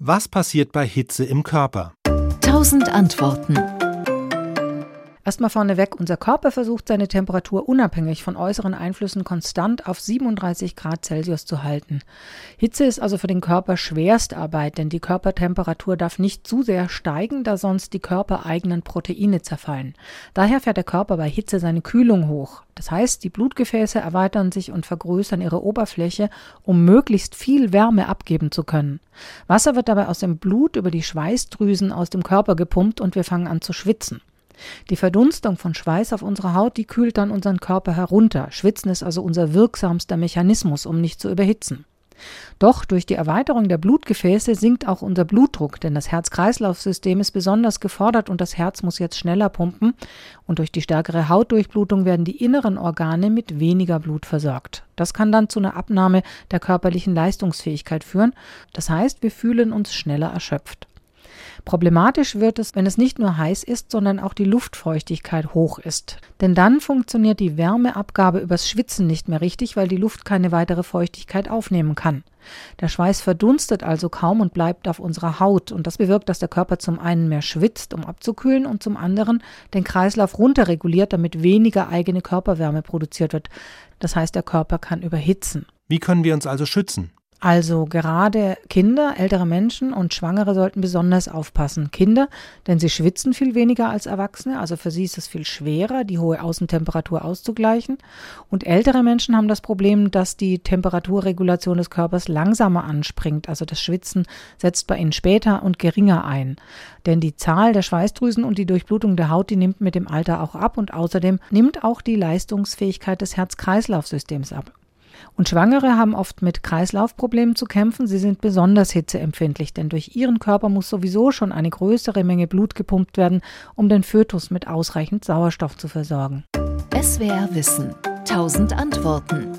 Was passiert bei Hitze im Körper? Tausend Antworten. Erstmal vorneweg, unser Körper versucht seine Temperatur unabhängig von äußeren Einflüssen konstant auf 37 Grad Celsius zu halten. Hitze ist also für den Körper Schwerstarbeit, denn die Körpertemperatur darf nicht zu sehr steigen, da sonst die körpereigenen Proteine zerfallen. Daher fährt der Körper bei Hitze seine Kühlung hoch. Das heißt, die Blutgefäße erweitern sich und vergrößern ihre Oberfläche, um möglichst viel Wärme abgeben zu können. Wasser wird dabei aus dem Blut über die Schweißdrüsen aus dem Körper gepumpt und wir fangen an zu schwitzen. Die Verdunstung von Schweiß auf unserer Haut, die kühlt dann unseren Körper herunter. Schwitzen ist also unser wirksamster Mechanismus, um nicht zu überhitzen. Doch durch die Erweiterung der Blutgefäße sinkt auch unser Blutdruck, denn das Herz-Kreislauf-System ist besonders gefordert und das Herz muss jetzt schneller pumpen und durch die stärkere Hautdurchblutung werden die inneren Organe mit weniger Blut versorgt. Das kann dann zu einer Abnahme der körperlichen Leistungsfähigkeit führen. Das heißt, wir fühlen uns schneller erschöpft. Problematisch wird es, wenn es nicht nur heiß ist, sondern auch die Luftfeuchtigkeit hoch ist. Denn dann funktioniert die Wärmeabgabe übers Schwitzen nicht mehr richtig, weil die Luft keine weitere Feuchtigkeit aufnehmen kann. Der Schweiß verdunstet also kaum und bleibt auf unserer Haut und das bewirkt, dass der Körper zum einen mehr schwitzt, um abzukühlen und zum anderen den Kreislauf runterreguliert, damit weniger eigene Körperwärme produziert wird. Das heißt, der Körper kann überhitzen. Wie können wir uns also schützen? Also gerade Kinder, ältere Menschen und Schwangere sollten besonders aufpassen. Kinder, denn sie schwitzen viel weniger als Erwachsene, also für sie ist es viel schwerer, die hohe Außentemperatur auszugleichen. Und ältere Menschen haben das Problem, dass die Temperaturregulation des Körpers langsamer anspringt, also das Schwitzen setzt bei ihnen später und geringer ein. Denn die Zahl der Schweißdrüsen und die Durchblutung der Haut, die nimmt mit dem Alter auch ab und außerdem nimmt auch die Leistungsfähigkeit des Herz-Kreislauf-Systems ab. Und Schwangere haben oft mit Kreislaufproblemen zu kämpfen. Sie sind besonders hitzeempfindlich, denn durch ihren Körper muss sowieso schon eine größere Menge Blut gepumpt werden, um den Fötus mit ausreichend Sauerstoff zu versorgen. SWR Wissen. Tausend Antworten.